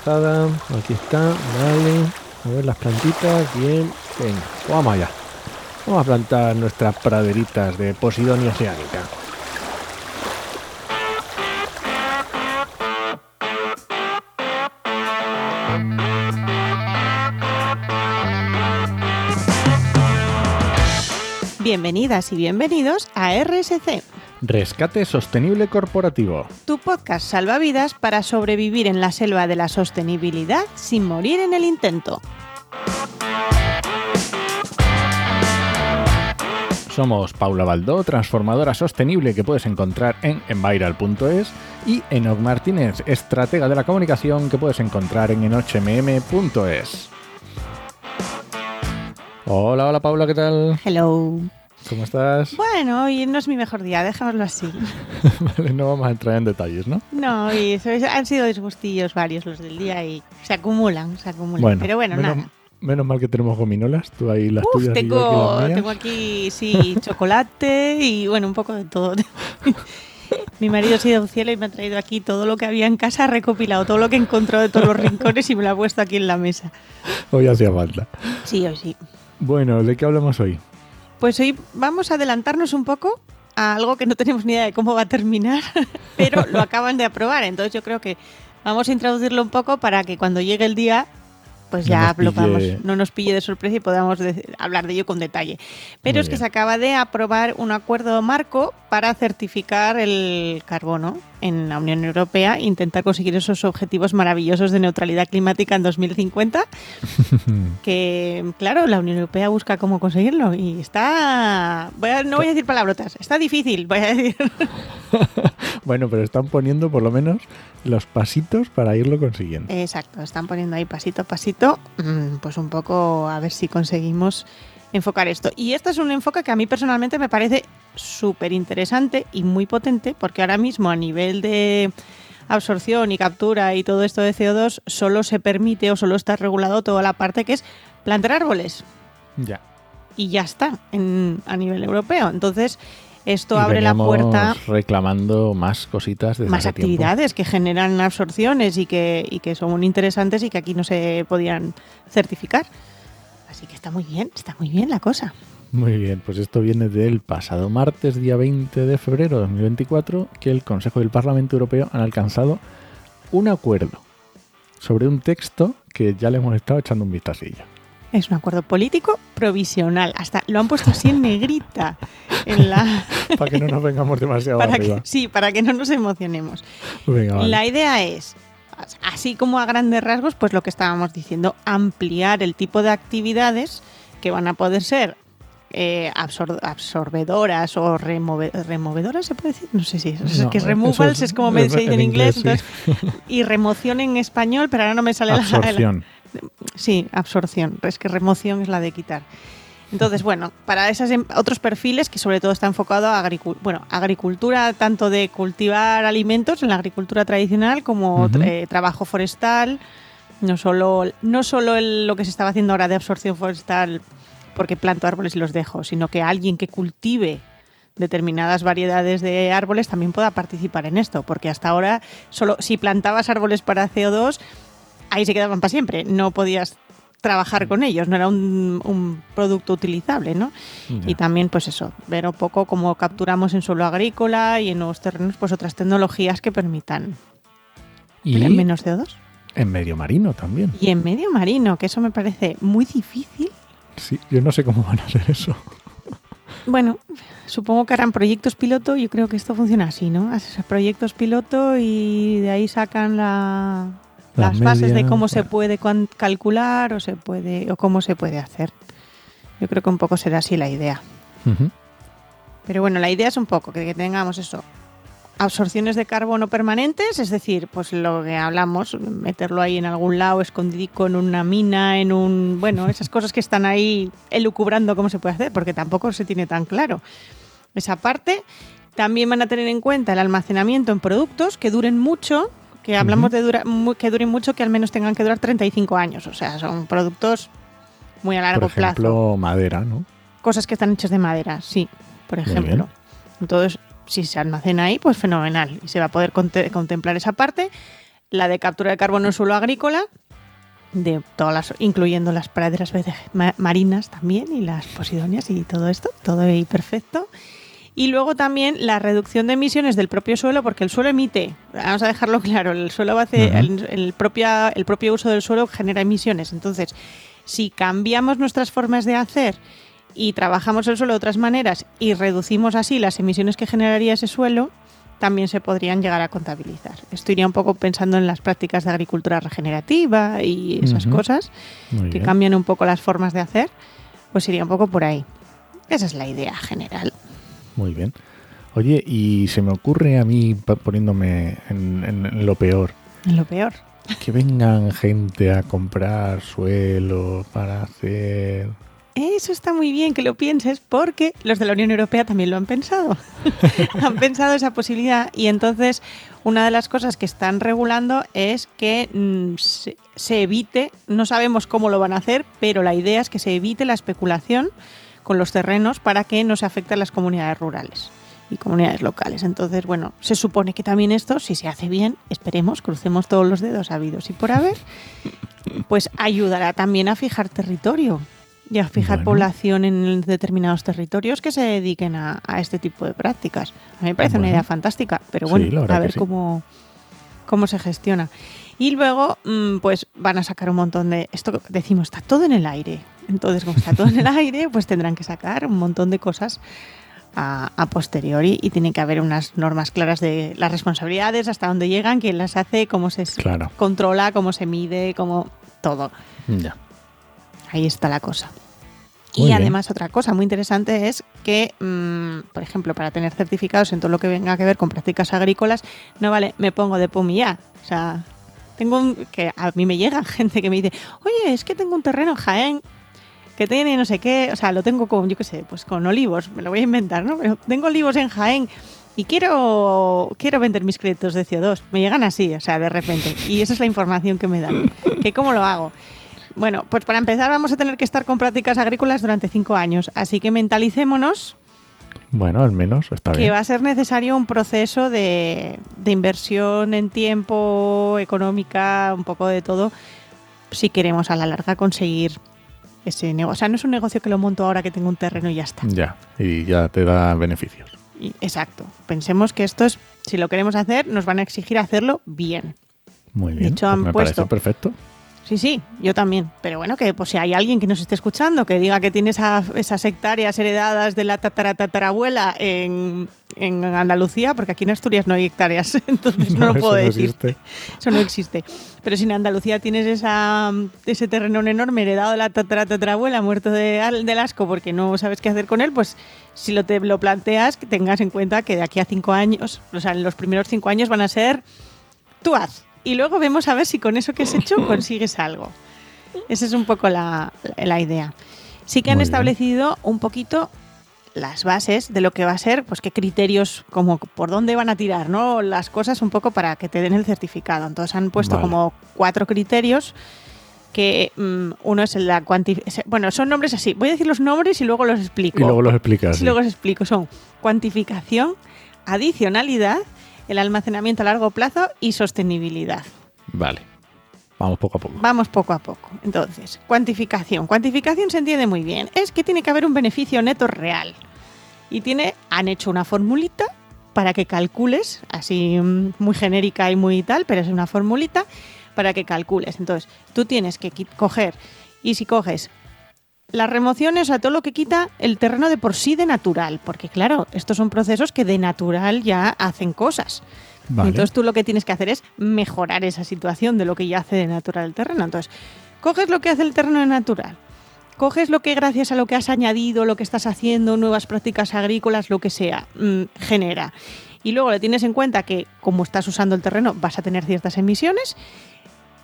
Aquí está, vale. A ver las plantitas, bien. Venga, vamos allá. Vamos a plantar nuestras praderitas de Posidonia oceánica. Bienvenidas y bienvenidos a RSC, Rescate Sostenible Corporativo. tu podcast salvavidas para sobrevivir en la selva de la sostenibilidad sin morir en el intento. Somos Paula Baldó, transformadora sostenible que puedes encontrar en enviral.es y Enoc Martínez, estratega de la comunicación que puedes encontrar en enochmm.es. Hola, hola Paula, ¿qué tal? Hello. ¿Cómo estás? Bueno, hoy no es mi mejor día, dejémoslo así. Vale, no vamos a entrar en detalles, ¿no? No, y eso es- han sido disgustillos varios los del día y se acumulan, se acumulan. Pero bueno, menos, nada. menos mal que tenemos gominolas, tú ahí las Uf, tuyas y yo aquí tengo, las mías. tengo aquí, sí, chocolate y bueno, un poco de todo. Mi marido ha sido un cielo y me ha traído aquí todo lo que había en casa, ha recopilado todo lo que encontró de todos los rincones y me lo ha puesto aquí en la mesa. Hoy hacía falta. Sí, hoy sí. Bueno, ¿de qué hablamos hoy? Pues hoy vamos a adelantarnos un poco a algo que no tenemos ni idea de cómo va a terminar, pero lo acaban de aprobar. Entonces yo creo que vamos a introducirlo un poco para que cuando llegue el día, pues No ya lo podamos- no nos pille de sorpresa y podamos de- hablar de ello con detalle. Pero Muy es que bien. se acaba de aprobar un acuerdo marco para certificar el carbono en la Unión Europea e intentar conseguir esos objetivos maravillosos de neutralidad climática en 2050 que claro, la Unión Europea busca cómo conseguirlo y está, voy a- no voy a decir palabrotas, está difícil, voy a decir. Bueno, pero están poniendo por lo menos los pasitos para irlo consiguiendo. Exacto, están poniendo ahí pasito a pasito, mm, pues un poco a ver si conseguimos enfocar esto. Y este es un enfoque que a mí personalmente me parece súper interesante y muy potente, porque ahora mismo a nivel de absorción y captura y todo esto de CO2 solo se permite o solo está regulado toda la parte que es plantar árboles. Ya. y ya está en- a nivel europeo. Entonces, esto Y abre la puerta reclamando más cositas desde más hace tiempo. actividades que generan absorciones y que, y que son interesantes y que aquí no se podían certificar. Así que está muy bien, está muy bien la cosa. Muy bien, pues esto viene del pasado martes, día 20 de febrero de 2024, que el Consejo y el Parlamento Europeo han alcanzado un acuerdo sobre un texto que ya le hemos estado echando un vistacillo. Es un acuerdo político provisional. Hasta lo han puesto así en negrita. En la, Para que no nos vengamos demasiado para arriba. que, sí, para que no nos emocionemos. Venga, vale. La idea es, así como a grandes rasgos, pues lo que estábamos diciendo, ampliar el tipo de actividades que van a poder ser eh, absor- absorbedoras o remove- removedoras, ¿se puede decir? No sé si es No, que eso removals es- es, como me dice en inglés, inglés, entonces, y remoción en español, pero ahora no me sale la- la, Absorción. Sí, absorción. Es que remoción es la de quitar. Entonces, bueno, para esos otros perfiles que sobre todo está enfocado a agricu- bueno, agricultura, tanto de cultivar alimentos en la agricultura tradicional como eh, trabajo forestal, no solo, no solo el- lo que se estaba haciendo ahora de absorción forestal porque planto árboles y los dejo, sino que alguien que cultive determinadas variedades de árboles también pueda participar en esto, porque hasta ahora solo si plantabas árboles para CO2 ahí se quedaban para siempre. No podías trabajar con ellos, no era un, un producto utilizable, ¿no? Y también, pues eso, ver un poco cómo capturamos en suelo agrícola y en nuevos terrenos, pues otras tecnologías que permitan Y menos CO2. en medio marino también. Y en medio marino, que eso me parece muy difícil. Sí, yo no sé cómo van a hacer eso. Bueno, supongo que harán proyectos piloto, yo creo que esto funciona así, ¿no? Haces proyectos piloto y de ahí sacan la, La las bases de cómo se puede calcular o se puede o cómo se puede hacer. Yo creo que un poco será así la idea. Pero bueno, la idea es un poco que, que tengamos eso. Absorciones de carbono permanentes, es decir, pues lo que hablamos, meterlo ahí en algún lado, escondidico en una mina, en un. Bueno, esas cosas que están ahí elucubrando cómo se puede hacer, porque tampoco se tiene tan claro. Esa parte. También van a tener en cuenta el almacenamiento en productos que duren mucho, que hablamos de dura- que duren mucho, que al menos tengan que durar 35 años. O sea, son productos muy a largo Por ejemplo, plazo. madera, ¿no? Cosas que están hechas de madera, sí, por ejemplo. Entonces, si se almacena ahí, pues fenomenal. Y se va a poder conte- contemplar esa parte. la de captura de carbono en suelo agrícola, de todas las, incluyendo las praderas marinas también y las posidonias y todo esto, todo ahí perfecto. Y luego también la reducción de emisiones del propio suelo, porque el suelo emite, vamos a dejarlo claro, el suelo Ujú. el, el propia, el propio uso del suelo genera emisiones. Entonces, si cambiamos nuestras formas de hacer y trabajamos el suelo de otras maneras y reducimos así las emisiones que generaría ese suelo, también se podrían llegar a contabilizar. Esto iría un poco pensando en las prácticas de agricultura regenerativa y esas cosas Muy que bien. cambian un poco las formas de hacer, pues iría un poco por ahí. Esa es la idea general. Muy bien. Oye, y se me ocurre a mí, poniéndome en, en- en lo peor, Lo peor. que vengan gente a comprar suelo para hacer... Eso está muy bien que lo pienses porque los de la Unión Europea también lo han pensado. han pensado esa posibilidad y entonces una de las cosas que están regulando es que mm, se, se evite, no sabemos cómo lo van a hacer, pero la idea es que se evite la especulación con los terrenos para que no se afecten las comunidades rurales y comunidades locales. Entonces, bueno, se supone que también esto, si se hace bien, esperemos, crucemos todos los dedos habidos y por haber, pues ayudará también a fijar territorio y a fijar Bueno. población en determinados territorios que se dediquen a, a este tipo de prácticas. A mí me parece una idea fantástica, pero bueno, a ver sí. cómo, cómo se gestiona. Y luego, mm, pues van a sacar un montón de. Esto que decimos, está todo en el aire. Entonces, como está todo en el aire, pues tendrán que sacar un montón de cosas a, a posteriori y tiene que haber unas normas claras de las responsabilidades, hasta dónde llegan, quién las hace, cómo se Claro. controla, cómo se mide, cómo todo. Ya. Ahí está la cosa. Muy y bien. además otra cosa muy interesante es que, mm, por ejemplo, para tener certificados en todo lo que venga que ver con prácticas agrícolas, no vale, me pongo de pomilla. O sea, tengo un, que a mí me llega gente que me dice, oye, es que tengo un terreno en Jaén que tiene no sé qué, o sea, lo tengo con, yo qué sé, pues con olivos, me lo voy a inventar, ¿no? Pero tengo olivos en Jaén y quiero, quiero vender mis créditos de CO2. Me llegan así, o sea, de repente. Y esa es la información que me dan. ¿Que ¿Cómo lo hago? Bueno, pues para empezar vamos a tener que estar con prácticas agrícolas durante cinco años, así que mentalicémonos Bueno, al menos está que bien. va a ser necesario un proceso de, de inversión en tiempo, económica, un poco de todo, si queremos a la larga conseguir ese negocio. O sea, no es un negocio que lo monto ahora que tengo un terreno y ya está. Ya, y ya te da beneficios. Y- exacto. Pensemos que esto es, si lo queremos hacer, nos van a exigir hacerlo bien. Muy De bien. hecho, pues han me puesto- parece perfecto. Sí, sí, yo también. Pero bueno, que pues si hay alguien que nos esté escuchando que diga que tiene esa- esas hectáreas heredadas de la tatara tatarabuela en, en Andalucía, porque aquí en Asturias no hay hectáreas, entonces no, lo eso puedo no decir. existe. Eso no existe. Pero si en Andalucía tienes esa, ese terreno enorme heredado de la tatara tatarabuela, muerto de, al- del asco porque no sabes qué hacer con él, pues si lo, te, lo planteas, que tengas en cuenta que de aquí a cinco años, o sea, en los primeros cinco años van a ser tú haz. Y luego vemos a ver si con eso que has hecho consigues algo. Esa es un poco la, la idea. Sí que han Muy bien. establecido un poquito las bases de lo que va a ser, pues qué criterios, como por dónde van a tirar, ¿no? Las cosas un poco para que te den el certificado. Entonces han puesto Vale. como cuatro criterios que mm, uno es la cuantificación. Bueno, son nombres así. Voy a decir los nombres y luego los explico. Y luego los explicas. Sí. luego os explico. Son cuantificación, adicionalidad, el almacenamiento a largo plazo y sostenibilidad. Vale. Vamos poco a poco. Vamos poco a poco. Entonces, cuantificación. Cuantificación se entiende muy bien. Es que tiene que haber un beneficio neto real. Y tiene, han hecho una formulita para que calcules, así mm, muy genérica y muy tal, pero es una formulita para que calcules. Entonces, tú tienes que coger, y si coges las remociones, sea, todo lo que quita el terreno de por sí de natural, porque claro, estos son procesos que de natural ya hacen cosas. Vale. Entonces tú lo que tienes que hacer es mejorar esa situación de lo que ya hace de natural el terreno. Entonces, coges lo que hace el terreno de natural, coges lo que gracias a lo que has añadido, lo que estás haciendo, nuevas prácticas agrícolas, lo que sea, mm, genera. Y luego le tienes en cuenta que como estás usando el terreno vas a tener ciertas emisiones,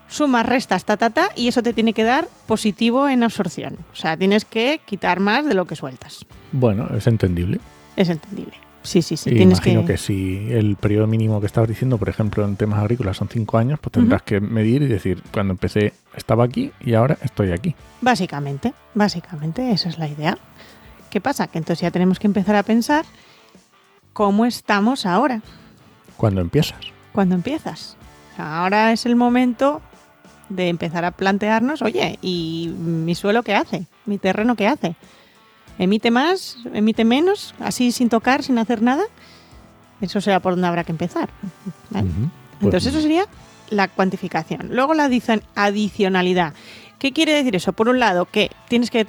sumas, restas, ta, ta, ta, y eso te tiene que dar positivo en absorción. O sea, tienes que quitar más de lo que sueltas. Bueno, es entendible. Es entendible. Sí, sí, sí. Y tienes imagino que... si el periodo mínimo que estabas diciendo, por ejemplo, en temas agrícolas son cinco años, pues tendrás que medir y decir, cuando empecé estaba aquí y ahora estoy aquí. Básicamente, básicamente esa es la idea. ¿Qué pasa? Que entonces ya tenemos que empezar a pensar cómo estamos ahora, Cuando empiezas. cuando empiezas. Ahora es el momento de empezar a plantearnos, oye, ¿y mi suelo qué hace? ¿Mi terreno qué hace? ¿Emite más? ¿Emite menos? ¿Así sin tocar, sin hacer nada? Eso será por donde habrá que empezar. Pues Entonces eso sería la cuantificación. Luego la adici- adicionalidad. ¿Qué quiere decir eso? Por un lado, que tienes que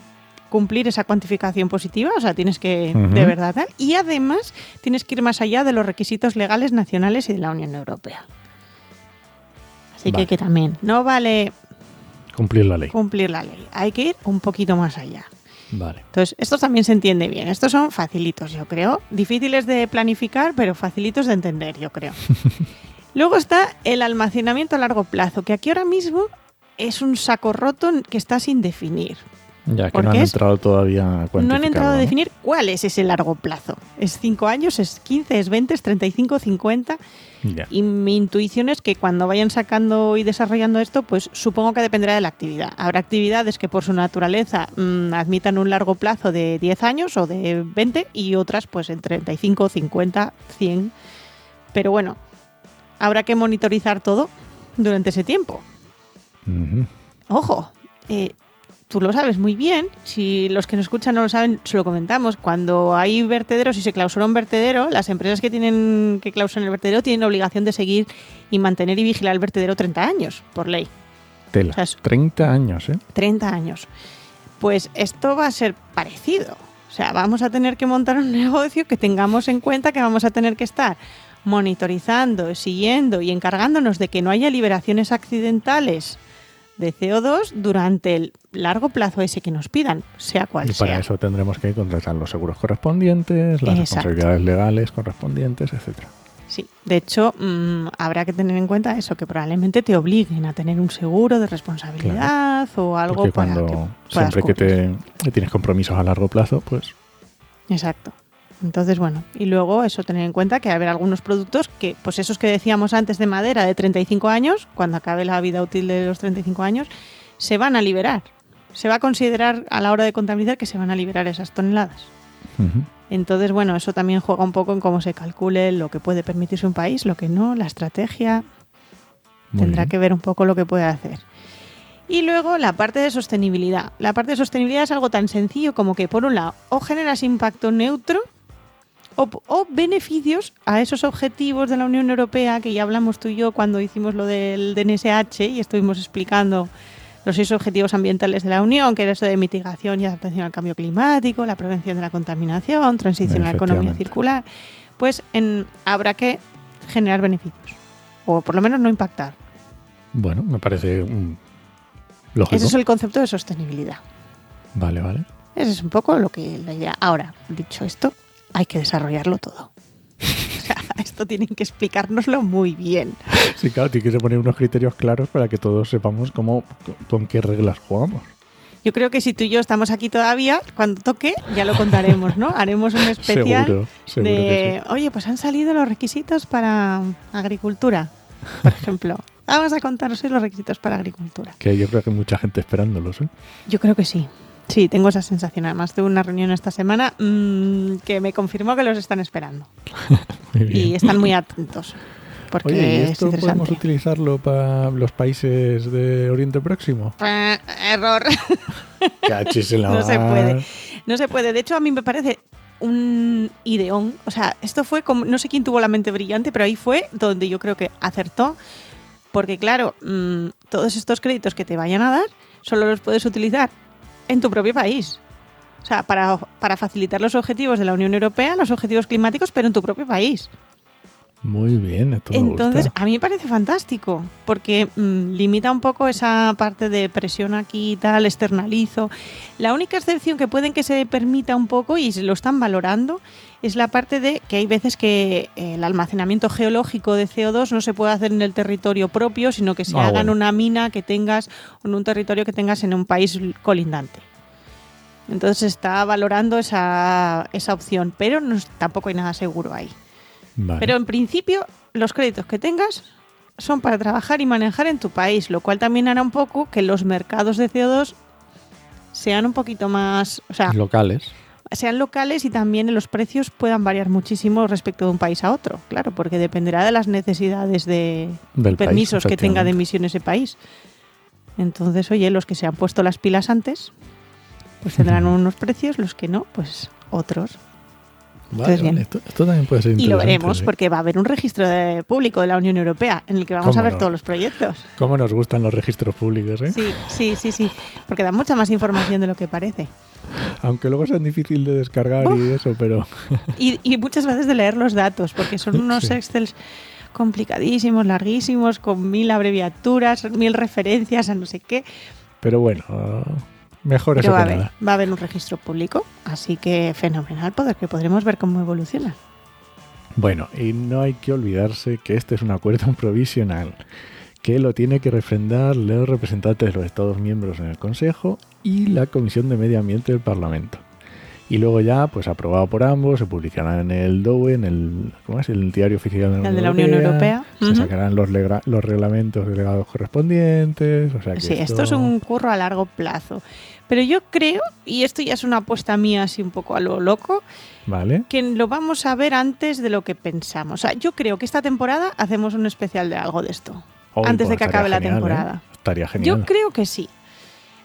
cumplir esa cuantificación positiva, o sea, tienes que de verdad tal, y además tienes que ir más allá de los requisitos legales nacionales y de la Unión Europea. Así Vale. que, que también no vale Cumplir la ley. cumplir la ley, hay que ir un poquito más allá. Vale. Entonces, estos también se entiende bien. Estos son facilitos, yo creo. Difíciles de planificar, pero facilitos de entender, yo creo. Luego está el almacenamiento a largo plazo, que aquí ahora mismo es un saco roto que está sin definir. Ya que ¿Por no han entrado todavía a No han entrado a definir cuál es ese largo plazo. ¿Es 5 años? ¿Es 15? ¿Es 20? ¿Es 35? ¿50? Ya. Y mi intuición es que cuando vayan sacando y desarrollando esto, pues supongo que dependerá de la actividad. Habrá actividades que por su naturaleza mm, admitan un largo plazo de 10 años o de 20 y otras pues en 35, 50, 100. Pero bueno, habrá que monitorizar todo durante ese tiempo. Ojo, eh, tú lo sabes muy bien. Si los que nos escuchan no lo saben, se lo comentamos. Cuando hay vertederos y se clausura un vertedero, las empresas que tienen que clausurar el vertedero tienen la obligación de seguir y mantener y vigilar el vertedero 30 años, por ley. Tela. O sea, es- 30 años, ¿eh? 30 años. Pues esto va a ser parecido. O sea, vamos a tener que montar un negocio que tengamos en cuenta que vamos a tener que estar monitorizando, siguiendo y encargándonos de que no haya liberaciones accidentales de CO2 durante el largo plazo ese que nos pidan, sea cual Y para sea. eso tendremos que contratar los seguros correspondientes, las Exacto. responsabilidades legales correspondientes, etcétera. Sí, de hecho, mm, habrá que tener en cuenta eso, que probablemente te obliguen a tener un seguro de responsabilidad o algo Porque para cuando que siempre que te que tienes compromisos a largo plazo, pues Exacto. Entonces, bueno, y luego eso, tener en cuenta que va a haber algunos productos que, pues esos que decíamos antes de madera de 35 años, cuando acabe la vida útil de los 35 años, se van a liberar. Se va a considerar a la hora de contabilizar que se van a liberar esas toneladas. Entonces, bueno, eso también juega un poco en cómo se calcule lo que puede permitirse un país, lo que no, la estrategia, Muy tendrá bien. que ver un poco lo que puede hacer. Y luego la parte de sostenibilidad. La parte de sostenibilidad es algo tan sencillo como que, por un lado, o generas impacto neutro o, o beneficios a esos objetivos de la Unión Europea que ya hablamos tú y yo cuando hicimos lo del DNSH y estuvimos explicando los seis objetivos ambientales de la Unión, que era eso de mitigación y adaptación al cambio climático, la prevención de la contaminación, transición a la economía circular, pues en- habrá que generar beneficios, o por lo menos no impactar. Bueno, me parece mm, lógico. Ese es el concepto de sostenibilidad. Vale, vale. Ese es un poco lo que la idea. Ahora, dicho esto, hay que desarrollarlo todo. O sea, esto tienen que explicárnoslo muy bien. Sí, claro, tiene que poner unos criterios claros para que todos sepamos cómo, con qué reglas jugamos. Yo creo que si tú y yo estamos aquí todavía, cuando toque, ya lo contaremos, ¿no? Haremos un especial Seguro, seguro de, oye, pues han salido los requisitos para agricultura, por ejemplo. Vamos a contaros los requisitos para agricultura. Que yo creo que hay mucha gente esperándolos, ¿eh? Yo creo que sí. Sí, tengo esa sensación. Además, tuve una reunión esta semana mm, que me confirmó que los están esperando. Y están muy atentos. Porque Oye, ¿y es esto podemos utilizarlo para los países de Oriente Próximo? Eh, Error. Cachis en la No se puede. No se puede. De hecho, a mí me parece un ideón. O sea, esto fue como. No sé quién tuvo la mente brillante, pero ahí fue donde yo creo que acertó. Porque, claro, mm, todos estos créditos que te vayan a dar solo los puedes utilizar en tu propio país. O sea, para, para facilitar los objetivos de la Unión Europea, los objetivos climáticos, pero en tu propio país. Muy bien, esto me Entonces, gusta. a mí me parece fantástico, porque mm, limita un poco esa parte de presión aquí y tal, externalizo. La única excepción que pueden que se permita un poco, y se lo están valorando, es la parte de que hay veces que eh, el almacenamiento geológico de CO2 no se puede hacer en el territorio propio, sino que se Ah, haga en una mina que tengas, en un territorio que tengas en un país colindante. Entonces se está valorando esa, esa opción, pero no, tampoco hay nada seguro ahí. Vale. Pero en principio, los créditos que tengas son para trabajar y manejar en tu país, lo cual también hará un poco que los mercados de CO2 sean un poquito más, o sea, Locales. Sean locales y también los precios puedan variar muchísimo respecto de un país a otro, claro, porque dependerá de las necesidades de Del país, permisos que tenga de emisión ese país. Entonces, oye, los que se han puesto las pilas antes, pues tendrán unos precios, los que no, pues otros. Vale, vale, Esto, esto también puede ser Y interesante. lo veremos sí. porque va a haber un registro de- público de la Unión Europea en el que vamos ¿Cómo a ver no? todos los proyectos. ¿Cómo nos gustan los registros públicos, eh? Sí, sí, sí, sí, porque da mucha más información de lo que parece. Aunque luego sean difícil de descargar y eso, pero Y, y muchas veces de leer los datos, porque son unos Sí. Excels complicadísimos, larguísimos, con mil abreviaturas, mil referencias a no sé qué. pero bueno, mejor eso va a, que haber, nada. va a haber un registro público, así que fenomenal, poder que podremos ver cómo evoluciona. Bueno, y no hay que olvidarse que este es un acuerdo provisional que lo tiene que refrendar los representantes de los Estados miembros en el Consejo y la Comisión de Medio Ambiente del Parlamento. Y luego ya, pues aprobado por ambos, se publicará en el DOE, en el, ¿cómo es? el Diario Oficial de la El Unión de la Unión Europea. Se sacarán los, reglamentos delegados correspondientes. O sea que Sí, esto es un curro a largo plazo. Pero yo creo, y esto ya es una apuesta mía así un poco a lo loco, Vale. que lo vamos a ver antes de lo que pensamos. O sea, yo creo que esta temporada hacemos un especial de algo de esto. Antes de que acabe la ¿eh? temporada. Estaría genial. Yo creo que sí.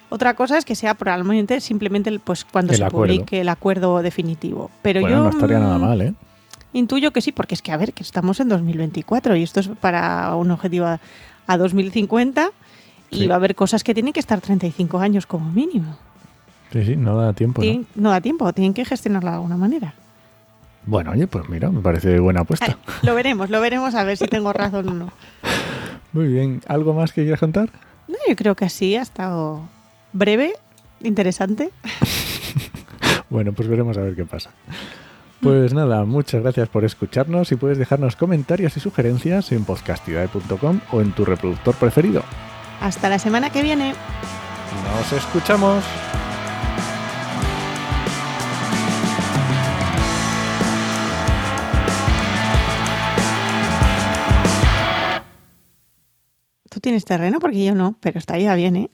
Otra cosa es que sea probablemente simplemente pues cuando El se acuerdo. publique el acuerdo definitivo. Pero bueno, yo no estaría nada mm, mal, ¿eh? intuyo que sí, porque es que a ver, que estamos en 2024 y esto es para un objetivo a, a 2050 y Sí. va a haber cosas que tienen que estar 35 años como mínimo. Sí, sí, no da tiempo. ¿no? Da tiempo, tienen que gestionarlo de alguna manera. Bueno, oye, pues mira, me parece buena apuesta. Lo veremos, lo veremos a ver si tengo razón o no. Muy bien. ¿Algo más que quieras contar? No, yo creo que sí, ha estado breve, interesante. Bueno, pues veremos a ver qué pasa. Pues nada, muchas gracias por escucharnos y puedes dejarnos comentarios y sugerencias en podcastidae.com o en tu reproductor preferido. Hasta la semana que viene. Nos escuchamos. Tienes terreno porque yo no, pero está ya bien, ¿eh?